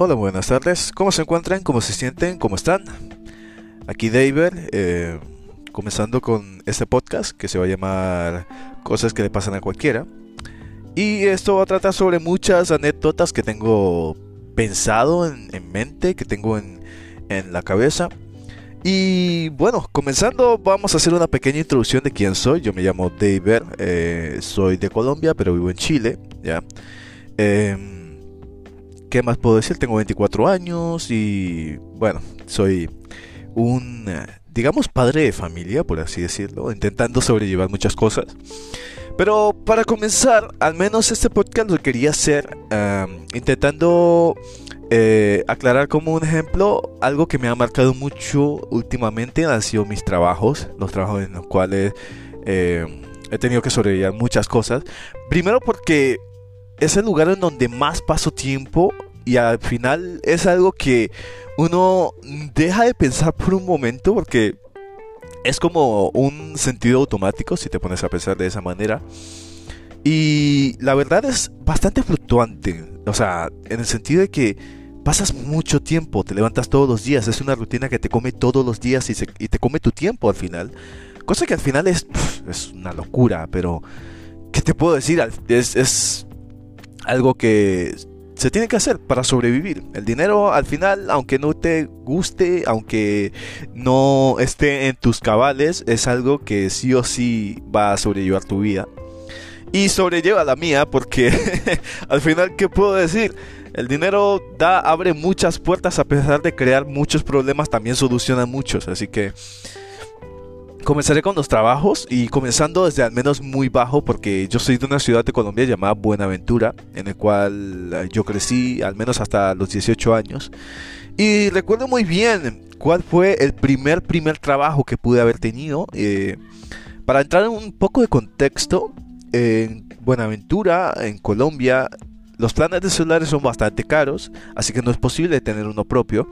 Hola, buenas tardes. ¿Cómo se encuentran? ¿Cómo se sienten? ¿Cómo están? Aquí David, eh, comenzando con este podcast que se va a llamar Cosas que le pasan a cualquiera. Y esto va a tratar sobre muchas anécdotas que tengo pensado en, mente, que tengo en, la cabeza. Y bueno, comenzando vamos a hacer una pequeña introducción de quién soy. Yo me llamo David, eh, soy de Colombia, pero vivo en Chile, ¿ya? Em, ¿Qué más puedo decir? Tengo 24 años y bueno, soy un, digamos, padre de familia, por así decirlo, intentando sobrellevar muchas cosas. Pero para comenzar, al menos este podcast lo quería hacer intentando eh, aclarar como un ejemplo algo que me ha marcado mucho últimamente han sido mis trabajos, los trabajos en los cuales eh, he tenido que sobrellevar muchas cosas. Primero porque es el lugar en donde más paso tiempo y al final es algo que uno deja de pensar por un momento porque es como un sentido automático si te pones a pensar de esa manera. Y la verdad es bastante fluctuante, o sea, en el sentido de que pasas mucho tiempo, te levantas todos los días, es una rutina que te come todos los días y, te come tu tiempo al final. Cosa que al final es, es una locura, pero ¿qué te puedo decir? Es, es algo que se tiene que hacer para sobrevivir. El dinero al final, aunque no te guste, aunque no esté en tus cabales, es algo que sí o sí va a sobrellevar tu vida. Y sobrelleva la mía porque al final, ¿qué puedo decir? El dinero da, abre muchas puertas a pesar de crear muchos problemas, también soluciona muchos. Así que Comenzaré con los trabajos y comenzando desde al menos muy bajo porque yo soy de una ciudad de Colombia llamada Buenaventura, en el cual eh, yo crecí al menos hasta los 18 años. Y recuerdo muy bien cuál fue el primer, primer trabajo que pude haber tenido. Eh, para entrar en un poco de contexto, en Buenaventura, en Colombia, los planes de celulares son bastante caros, así que no es posible tener uno propio.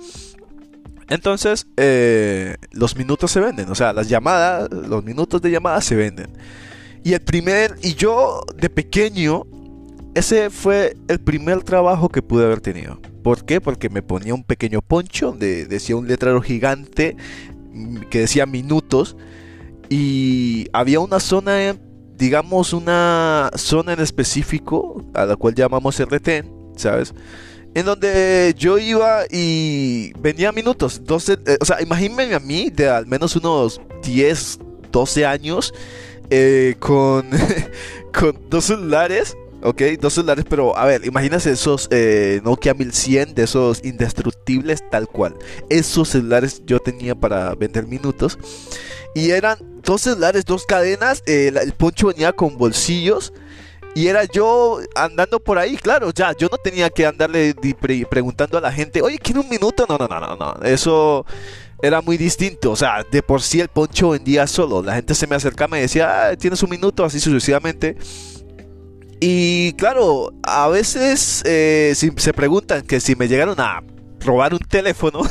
Entonces, eh, los minutos se venden, o sea, las llamadas, los minutos de llamada se venden. Y el primer, y yo de pequeño, ese fue el primer trabajo que pude haber tenido. ¿Por qué? Porque me ponía un pequeño poncho, de, decía un letrero gigante mm, que decía minutos. Y había una zona, digamos, una zona en específico, a la cual llamamos RT, ¿sabes? En donde yo iba y venía minutos. 12, eh, o sea, imagínense a mí de al menos unos 10, 12 años eh, con, con dos celulares. Ok, dos celulares, pero a ver, imagínense esos eh, Nokia 1100 de esos indestructibles tal cual. Esos celulares yo tenía para vender minutos. Y eran dos celulares, dos cadenas. el poncho venía con bolsillos. Y era yo andando por ahí, claro, ya, yo no tenía que andarle preguntando a la gente, oye, ¿quiere un minuto? No, no, no, no, no, eso era muy distinto, o sea, de por sí el poncho vendía solo, la gente se me acercaba y me decía, ah, tienes un minuto, así sucesivamente. Y claro, a veces eh, se preguntan que si me llegaron a robar un teléfono,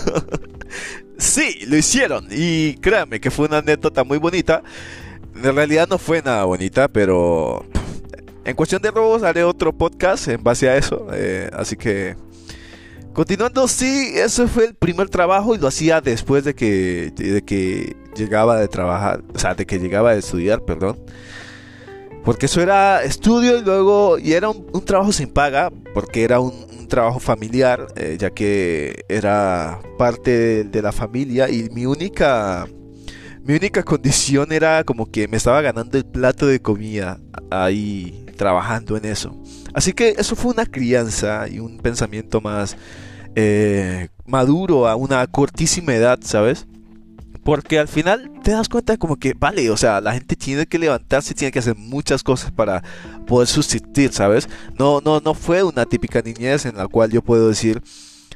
sí, lo hicieron, y créanme que fue una anécdota muy bonita. En realidad no fue nada bonita, pero en cuestión de robos haré otro podcast en base a eso. Eh, así que continuando, sí, ese fue el primer trabajo y lo hacía después de que, de que llegaba de trabajar, o sea, de que llegaba de estudiar, perdón. Porque eso era estudio y luego, y era un, trabajo sin paga, porque era un, trabajo familiar, eh, ya que era parte de la familia y mi única mi única condición era como que me estaba ganando el plato de comida ahí trabajando en eso. Así que eso fue una crianza y un pensamiento más eh, maduro a una cortísima edad, ¿sabes? Porque al final te das cuenta como que, vale, o sea, la gente tiene que levantarse, tiene que hacer muchas cosas para poder subsistir, ¿sabes? No, no, no fue una típica niñez en la cual yo puedo decir,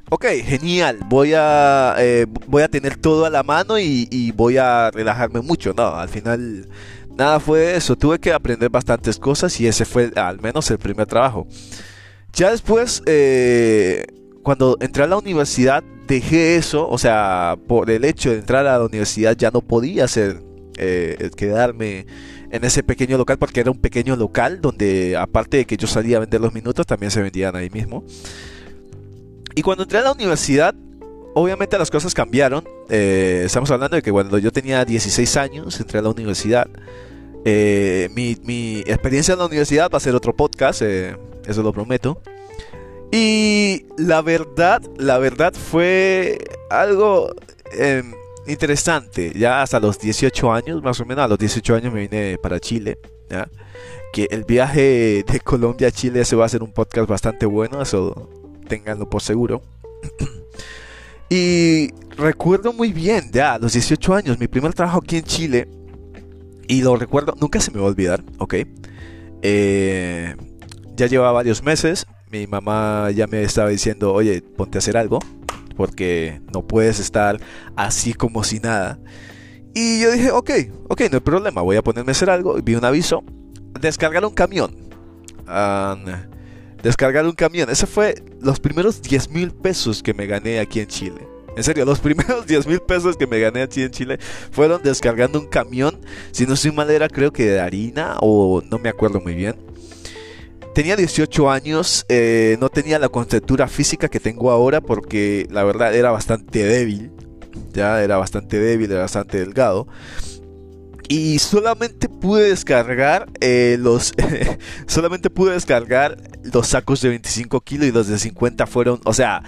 ok, genial, voy a, eh, voy a tener todo a la mano y, voy a relajarme mucho. No, al final nada fue eso. Tuve que aprender bastantes cosas y ese fue al menos el primer trabajo. Ya después, eh, cuando entré a la universidad, dejé eso. O sea, por el hecho de entrar a la universidad ya no podía hacer eh, quedarme en ese pequeño local porque era un pequeño local donde aparte de que yo salía a vender los minutos también se vendían ahí mismo. Y cuando entré a la universidad, obviamente las cosas cambiaron. Eh, estamos hablando de que cuando yo tenía 16 años, entré a la universidad. Eh, mi, experiencia en la universidad va a ser otro podcast, eh, eso lo prometo. Y la verdad, la verdad fue algo em, interesante. Ya hasta los 18 años, más o menos, a los 18 años me vine para Chile. Que el viaje de Colombia a Chile se va a hacer un podcast bastante bueno, eso tenganlo por seguro. y recuerdo muy bien, ya a los 18 años, mi primer trabajo aquí en Chile. Y lo recuerdo, nunca se me va a olvidar, ¿ok? Eh, ya llevaba varios meses, mi mamá ya me estaba diciendo, oye, ponte a hacer algo, porque no puedes estar así como si nada. Y yo dije, ok, ok, no hay problema, voy a ponerme a hacer algo. Vi un aviso, descargar un camión. Descargar un camión. Ese fue los primeros 10 mil pesos que me gané aquí en Chile. En serio, los primeros 10 mil pesos que me gané aquí en Chile fueron descargando un camión. Si no soy mal, era creo que de harina o no me acuerdo muy bien tenía 18 años, eh, no tenía la conceptura física que tengo ahora porque la verdad era bastante débil, ya era bastante débil, era bastante delgado. Y solamente pude descargar eh, los. solamente pude descargar los sacos de 25 kilos y los de 50 fueron. O sea,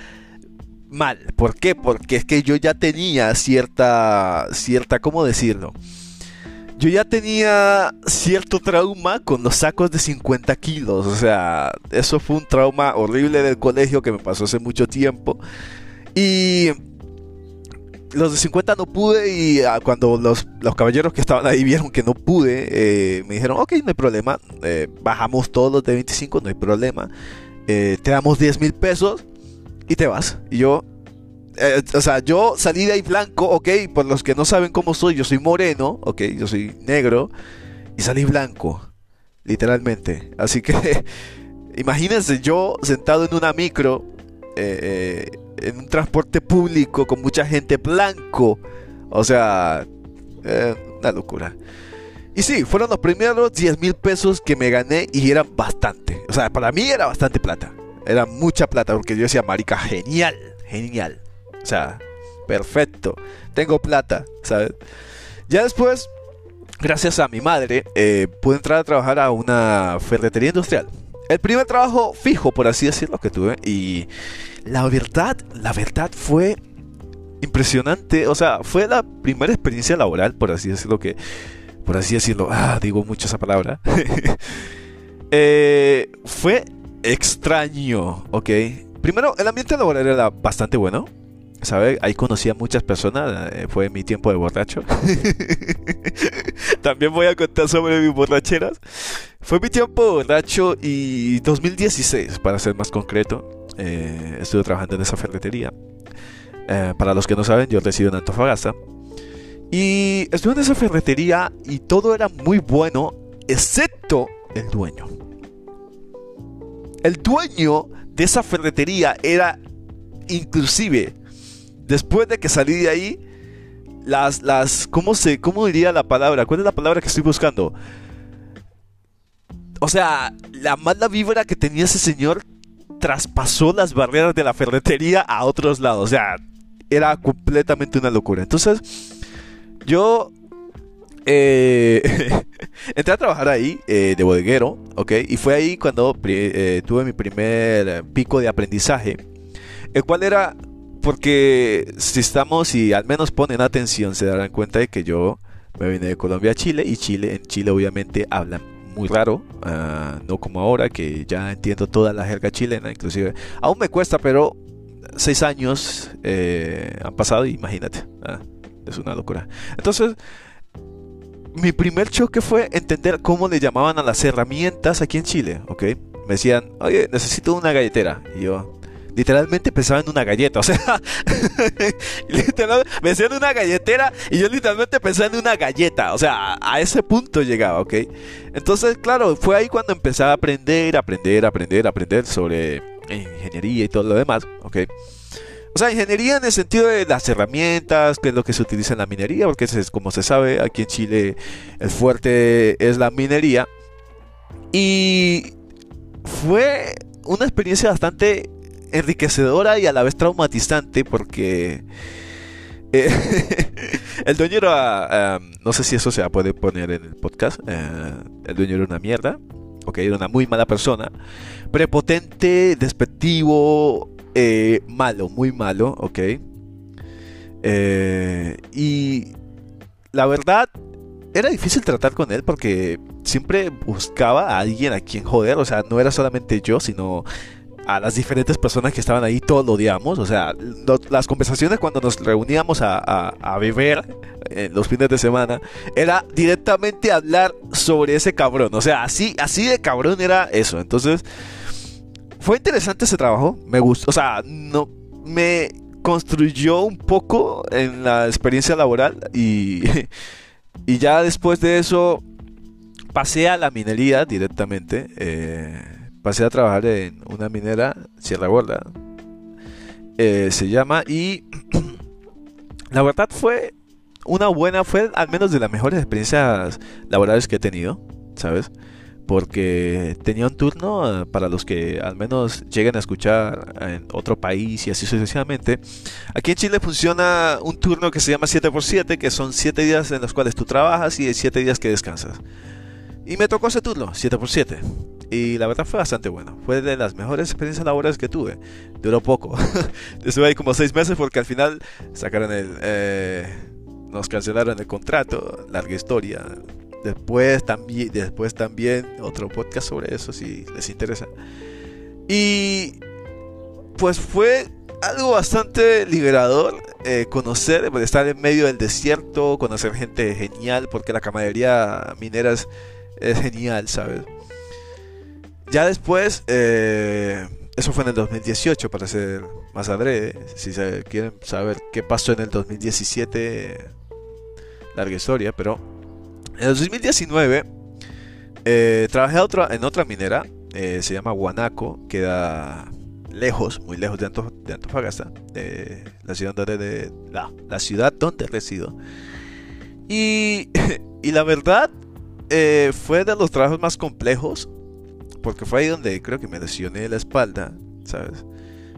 mal. ¿Por qué? Porque es que yo ya tenía cierta. cierta. ¿cómo decirlo? yo ya tenía cierto trauma con los sacos de 50 kilos. O sea, eso fue un trauma horrible del colegio que me pasó hace mucho tiempo. Y los de 50 no pude y ah, cuando los, caballeros que estaban ahí vieron que no pude, eh, me dijeron, ok, no hay problema, eh, bajamos todos los de 25, no hay problema, eh, te damos 10 mil pesos y te vas. Y yo, o sea, yo salí de ahí blanco, ok, por los que no saben cómo soy, yo soy moreno, ok, yo soy negro, y salí blanco, literalmente. Así que, imagínense yo sentado en una micro, eh, en un transporte público con mucha gente blanco, o sea, una locura. Y sí, fueron los primeros 10 mil pesos que me gané y eran bastante. O sea, para mí era bastante plata. Era mucha plata porque yo decía, marica, genial, genial. O sea, perfecto. Tengo plata, ¿sabes? Ya después, gracias a mi madre, eh, pude entrar a trabajar a una ferretería industrial. El primer trabajo fijo, por así decirlo, que tuve. Y la verdad, la verdad fue impresionante. O sea, fue la primera experiencia laboral, por así decirlo, que... Por así decirlo, ah, digo mucho esa palabra. Eh, fue extraño, ¿ok? Primero, el ambiente laboral era bastante bueno. ¿Sabe? Ahí conocí a muchas personas, eh, fue mi tiempo de borracho. También voy a contar sobre mis borracheras. Fue mi tiempo de borracho y 2016, para ser más concreto, eh, estuve trabajando en esa ferretería. Eh, para los que no saben, yo resido en Antofagasta. Y estuve en esa ferretería y todo era muy bueno, excepto el dueño. El dueño de esa ferretería era inclusive después de que salí de ahí, las, las, ¿cómo se, cómo diría la palabra? ¿Cuál es la palabra que estoy buscando? O sea, la mala vibra que tenía ese señor traspasó las barreras de la ferretería a otros lados. O sea, era completamente una locura. Entonces, yo eh, entré a trabajar ahí eh, de bodeguero, ¿ok? Y fue ahí cuando eh, tuve mi primer pico de aprendizaje, el cual era porque si estamos y al menos ponen atención, se darán cuenta de que yo me vine de Colombia a Chile y Chile, en Chile obviamente hablan muy raro, ah, no como ahora que ya entiendo toda la jerga chilena, inclusive aún me cuesta, pero seis años eh, han pasado imagínate, ah, es una locura. Entonces, mi primer choque fue entender cómo le llamaban a las herramientas aquí en Chile, ¿ok? Me decían, oye, necesito una galletera. Y yo, literalmente pensaba en una galleta. O sea, me decían una galletera y yo literalmente pensaba en una galleta. O sea, a ese punto llegaba, ¿ok? Entonces, claro, fue ahí cuando empecé a aprender, aprender, aprender, aprender sobre ingeniería y todo lo demás, ¿ok? O sea, ingeniería en el sentido de las herramientas, que es lo que se utiliza en la minería, porque es, como se sabe, aquí en Chile el fuerte es la minería. Y fue una experiencia bastante enriquecedora y a la vez traumatizante porque eh, el dueño era, em, no sé si eso se puede poner en el podcast, eh, el dueño era una mierda, ok, era una muy mala persona, prepotente, despectivo, eh, malo, muy malo, ok. y la verdad, era difícil tratar con él porque siempre buscaba a alguien a quien joder, o sea, no era solamente yo, sino a las diferentes personas que estaban ahí, todos lo odiamos, o sea, las conversaciones cuando nos reuníamos a, beber en los fines de semana, era directamente hablar sobre ese cabrón, o sea, así, así de cabrón era eso, entonces, fue interesante ese trabajo, me gustó, o sea, no, me construyó un poco en la experiencia laboral y... Y ya después de eso pasé a la minería directamente. Eh, pasé a trabajar en una minera, Sierra Gorda. Eh, se llama. Y la verdad fue una buena, fue al menos de las mejores experiencias laborales que he tenido, ¿sabes? porque tenía un turno eh, para los que al menos lleguen a escuchar en otro país y así sucesivamente. Aquí en Chile funciona un turno que se llama 7x7, que son 7 días en los cuales tú trabajas y 7 días que descansas. Y me tocó ese turno, 7x7. Y la verdad fue bastante bueno. Fue de las mejores experiencias laborales que tuve. Duró poco. Estuve ahí como 6 meses porque al final sacaron el... Eh, nos cancelaron el contrato. Larga historia Después también, después también otro podcast sobre eso si les interesa. Y pues fue algo bastante liberador eh, conocer, pues, estar en medio del desierto, conocer gente genial, porque la camaradería minera es, genial, ¿sabes? Ya después, eh, eso fue en el 2018, para ser más adrede. Si se quieren saber qué pasó en el 2017, larga historia, pero en el 2019 eh, trabajé en otra minera, eh, se llama Guanaco, queda lejos, muy lejos de, Antofagasta, de la ciudad donde, la, ciudad donde resido. Y, la verdad, eh, fue de los trabajos más complejos, porque fue ahí donde creo que me lesioné la espalda, ¿sabes?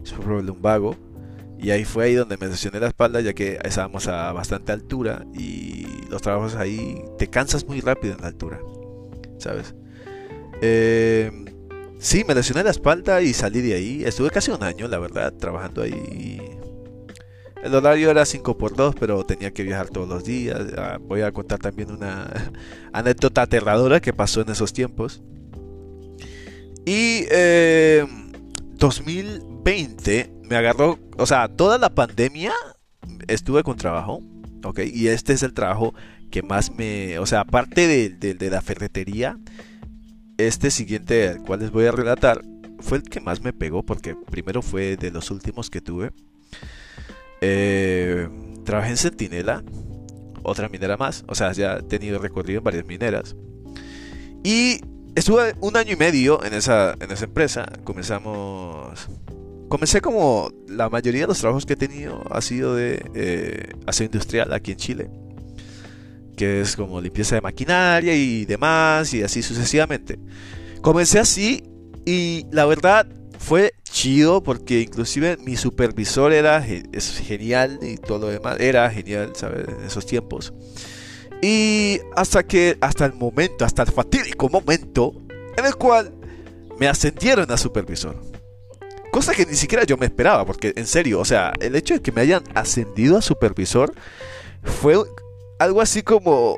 Fue un vago. Y ahí fue ahí donde me lesioné la espalda, ya que estábamos a bastante altura y los trabajos ahí te cansas muy rápido en la altura, ¿sabes? Eh, sí, me lesioné la espalda y salí de ahí. Estuve casi un año, la verdad, trabajando ahí. El horario era 5 por 2 pero tenía que viajar todos los días. Ah, voy a contar también una anécdota aterradora que pasó en esos tiempos. Y 2020 eh, me agarró, o sea, toda la pandemia estuve con trabajo ¿ok? Y este es el trabajo que más me, o sea, aparte de, la ferretería, este siguiente al cual les voy a relatar fue el que más me pegó porque primero fue de los últimos que tuve. Eh, trabajé en Centinela, otra minera más, o sea, ya he tenido recorrido en varias mineras. Y estuve un año y medio en esa, en esa empresa. Comenzamos comencé como la mayoría de los trabajos que he tenido ha sido de eh, aseo industrial aquí en Chile. Que es como limpieza de maquinaria y demás y así sucesivamente. Comencé así y la verdad fue chido porque inclusive mi supervisor era es genial y todo lo demás era genial, ¿sabes? En esos tiempos. Y hasta que, hasta el momento, hasta el fatídico momento en el cual me ascendieron a supervisor. Cosa que ni siquiera yo me esperaba, porque en serio, o sea, el hecho de que me hayan ascendido a supervisor fue algo así como...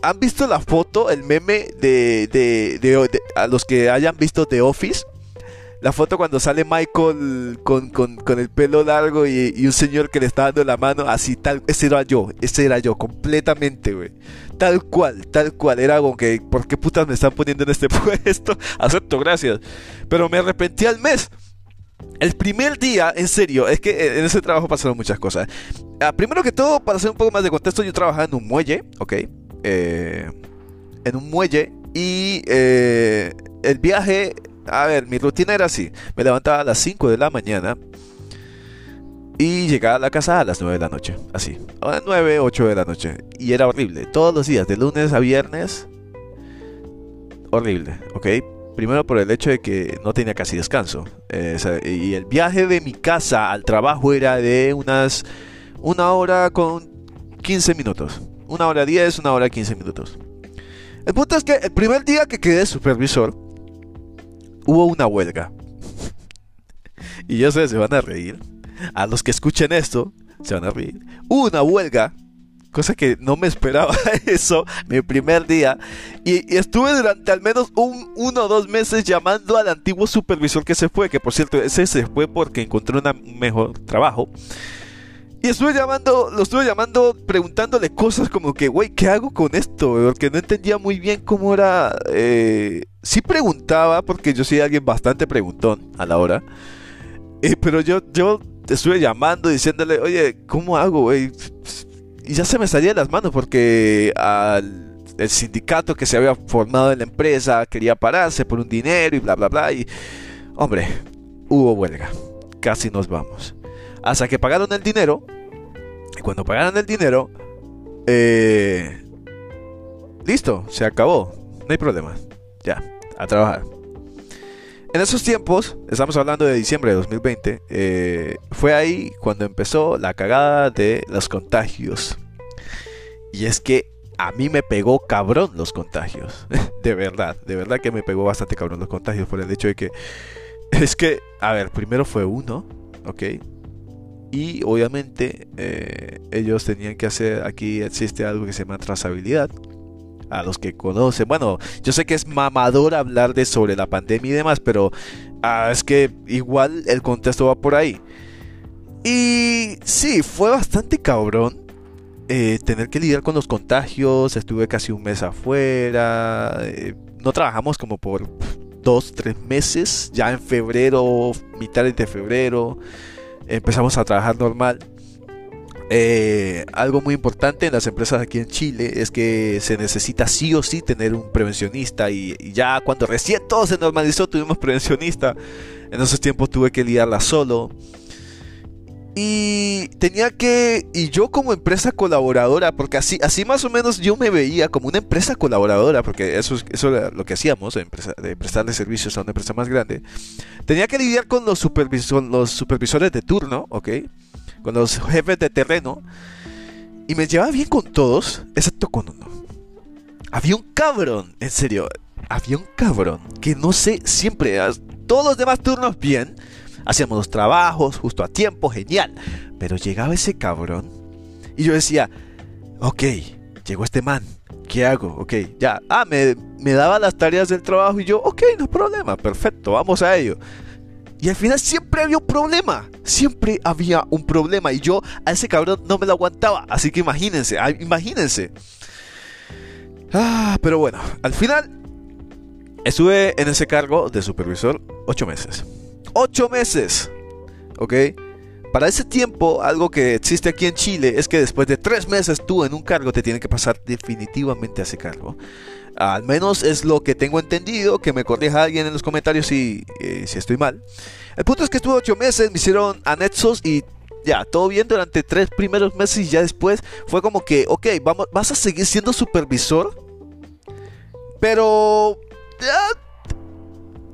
¿Han visto la foto, el meme de, de, a los que hayan visto The Office? La foto cuando sale Michael con, el pelo largo y, un señor que le está dando la mano, así tal, ese era yo, ese era yo, completamente, güey. Tal cual, tal cual, era algo que, ¿por qué putas me están poniendo en este puesto? Acepto, gracias. Pero me arrepentí al mes. El primer día, en serio, es que eh, en ese trabajo pasaron muchas cosas. Ah, primero que todo, para hacer un poco más de contexto, yo trabajaba en un muelle, ¿ok? Eh, en un muelle y eh, el viaje, a ver, mi rutina era así. Me levantaba a las 5 de la mañana y llegaba a la casa a las 9 de la noche, así. A las 9, 8 de la noche. Y era horrible. Todos los días, de lunes a viernes, horrible, ¿ok? Primero por el hecho de que no tenía casi descanso. Eh, y el viaje de mi casa al trabajo era de unas una hora con 15 minutos. Una hora 10, una hora 15 minutos. El punto es que el primer día que quedé supervisor, hubo una huelga. y yo sé, se van a reír. A los que escuchen esto, se van a reír. Hubo una huelga cosa que no me esperaba eso, mi primer día. Y, estuve durante al menos un, uno o dos meses llamando al antiguo supervisor que se fue, que por cierto, ese se fue porque encontró un mejor trabajo. Y estuve llamando, lo estuve llamando preguntándole cosas como que, güey, ¿qué hago con esto? Porque no entendía muy bien cómo era. Eh, sí preguntaba, porque yo soy alguien bastante preguntón a la hora. Eh, pero yo, yo estuve llamando diciéndole, oye, ¿cómo hago, güey? y ya se me salía de las manos porque al, el sindicato que se había formado en la empresa quería pararse por un dinero y bla, bla, bla. Y, hombre, hubo huelga. Casi nos vamos. Hasta que pagaron el dinero. Y cuando pagaron el dinero, eh, listo, se acabó. No hay problema. Ya, a trabajar. En esos tiempos, estamos hablando de diciembre de 2020, eh, fue ahí cuando empezó la cagada de los contagios. Y es que a mí me pegó cabrón los contagios. de verdad, de verdad que me pegó bastante cabrón los contagios por el hecho de que... Es que, a ver, primero fue uno, ¿ok? Y obviamente eh, ellos tenían que hacer, aquí existe algo que se llama trazabilidad a los que conocen. Bueno, yo sé que es mamador hablar de sobre la pandemia y demás, pero ah, es que igual el contexto va por ahí. Y sí, fue bastante cabrón eh, tener que lidiar con los contagios. Estuve casi un mes afuera. Eh, no trabajamos como por dos, tres meses. Ya en febrero, mitad de febrero, empezamos a trabajar normal. Eh, algo muy importante en las empresas aquí en Chile es que se necesita sí o sí tener un prevencionista y, ya cuando recién todo se normalizó tuvimos prevencionista. En esos tiempos tuve que liarla solo. Y tenía que, y yo como empresa colaboradora, porque así, así más o menos yo me veía como una empresa colaboradora, porque eso, eso era lo que hacíamos, de prestarle servicios a una empresa más grande, tenía que lidiar con los, los supervisores de turno, ¿ok? Con los jefes de terreno. Y me llevaba bien con todos, excepto con uno. Había un cabrón, en serio, había un cabrón que no sé, siempre, todos los demás turnos bien, hacíamos los trabajos justo a tiempo, genial. Pero llegaba ese cabrón y yo decía, ok, llegó este man, ¿qué hago? Ok, ya, ah, me, me daba las tareas del trabajo y yo, ok, no problema, perfecto, vamos a ello. Y al final siempre había un problema. Siempre había un problema. Y yo a ese cabrón no me lo aguantaba. Así que imagínense, imagínense. Ah, pero bueno, al final estuve en ese cargo de supervisor ocho meses. ¡Ocho meses! ¿Ok? Para ese tiempo, algo que existe aquí en Chile es que después de tres meses tú en un cargo te tiene que pasar definitivamente a ese cargo. Al menos es lo que tengo entendido, que me corrija alguien en los comentarios si, eh, si estoy mal. El punto es que estuve ocho meses, me hicieron anexos y ya, todo bien durante tres primeros meses y ya después fue como que, ok, vamos, vas a seguir siendo supervisor, pero ya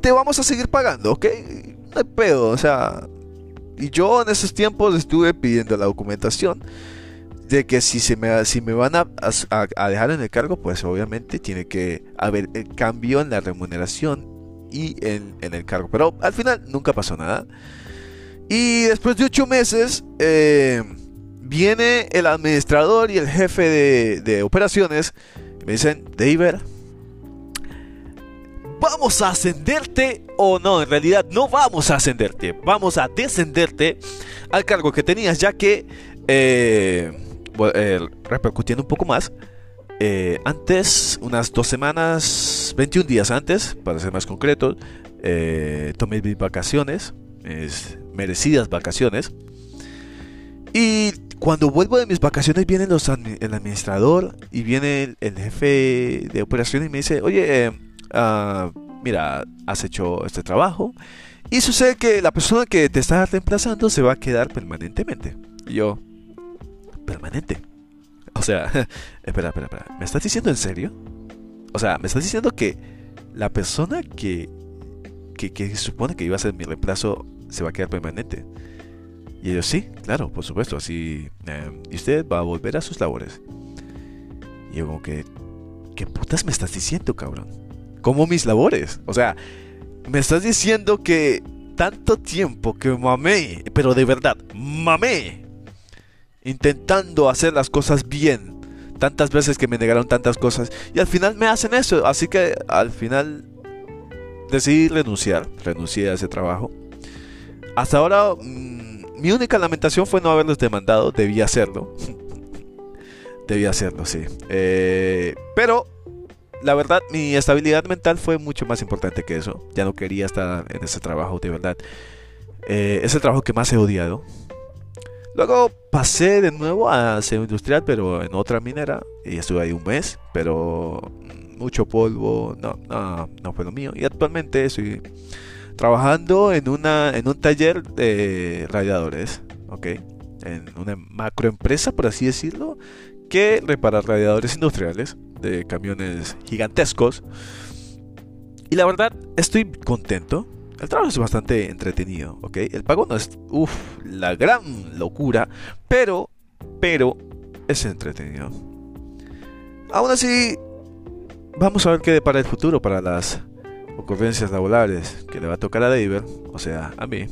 te vamos a seguir pagando, ok. No hay pedo, o sea. Y yo en esos tiempos estuve pidiendo la documentación de que si, se me, si me van a, a, dejar en el cargo, pues obviamente tiene que haber el cambio en la remuneración y en, en el cargo. Pero al final nunca pasó nada. Y después de ocho meses, eh, viene el administrador y el jefe de, de operaciones. me dicen, David, vamos a ascenderte o no, en realidad no vamos a ascenderte, vamos a descenderte al cargo que tenías, ya que eh, eh, repercutiendo un poco más, eh, antes, unas dos semanas, 21 días antes, para ser más concreto, eh, tomé mis vacaciones, merecidas vacaciones. Y cuando vuelvo de mis vacaciones viene los, el administrador y viene el, jefe de operaciones y me dice, oye, ah, mira, has hecho este trabajo. Y sucede que la persona que te está reemplazando se va a quedar permanentemente. Y yo, permanente. O sea, espera, espera, espera. ¿Me estás diciendo en serio? O sea, ¿me estás diciendo que la persona que, que, supone que iba a ser mi reemplazo se va a quedar permanente. Y ellos, sí, claro, por supuesto, así. Eh, y usted va a volver a sus labores. Y yo, como que, ¿qué putas me estás diciendo, cabrón? ¿Cómo mis labores? O sea, me estás diciendo que tanto tiempo que mamé, pero de verdad, mamé, intentando hacer las cosas bien, tantas veces que me negaron tantas cosas, y al final me hacen eso. Así que al final decidí renunciar, renuncié a ese trabajo. Hasta ahora, mm, mi única lamentación fue no haberlos demandado, debía hacerlo. debía hacerlo, sí. Eh, pero la verdad, mi estabilidad mental fue mucho más importante que eso. Ya no quería estar en ese trabajo, de verdad. Eh, es el trabajo que más he odiado. Luego pasé de nuevo a ser industrial, pero en otra minera. Y estuve ahí un mes, pero mucho polvo. No, no, no fue lo mío. Y actualmente estoy trabajando en, una, en un taller de radiadores. ¿Ok? En una macroempresa, por así decirlo, que repara radiadores industriales de camiones gigantescos. Y la verdad, estoy contento. El trabajo es bastante entretenido, ¿ok? El pago no es, uff, la gran locura, pero, pero, es entretenido. Aún así, vamos a ver qué depara el futuro para las ocurrencias laborales que le va a tocar a David, o sea, a mí.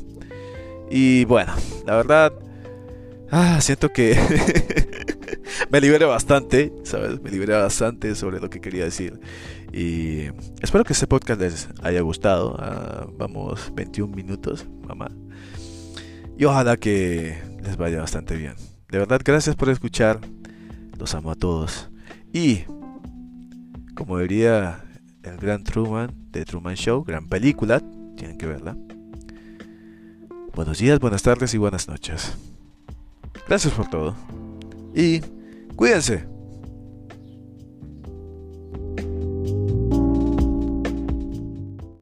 Y bueno, la verdad, ah, siento que me liberé bastante, ¿sabes? Me liberé bastante sobre lo que quería decir. Y espero que este podcast les haya gustado. Ah, vamos, 21 minutos, mamá. Y ojalá que les vaya bastante bien. De verdad, gracias por escuchar. Los amo a todos. Y, como diría el gran Truman de Truman Show, gran película, tienen que verla. Buenos días, buenas tardes y buenas noches. Gracias por todo. Y Cuídense.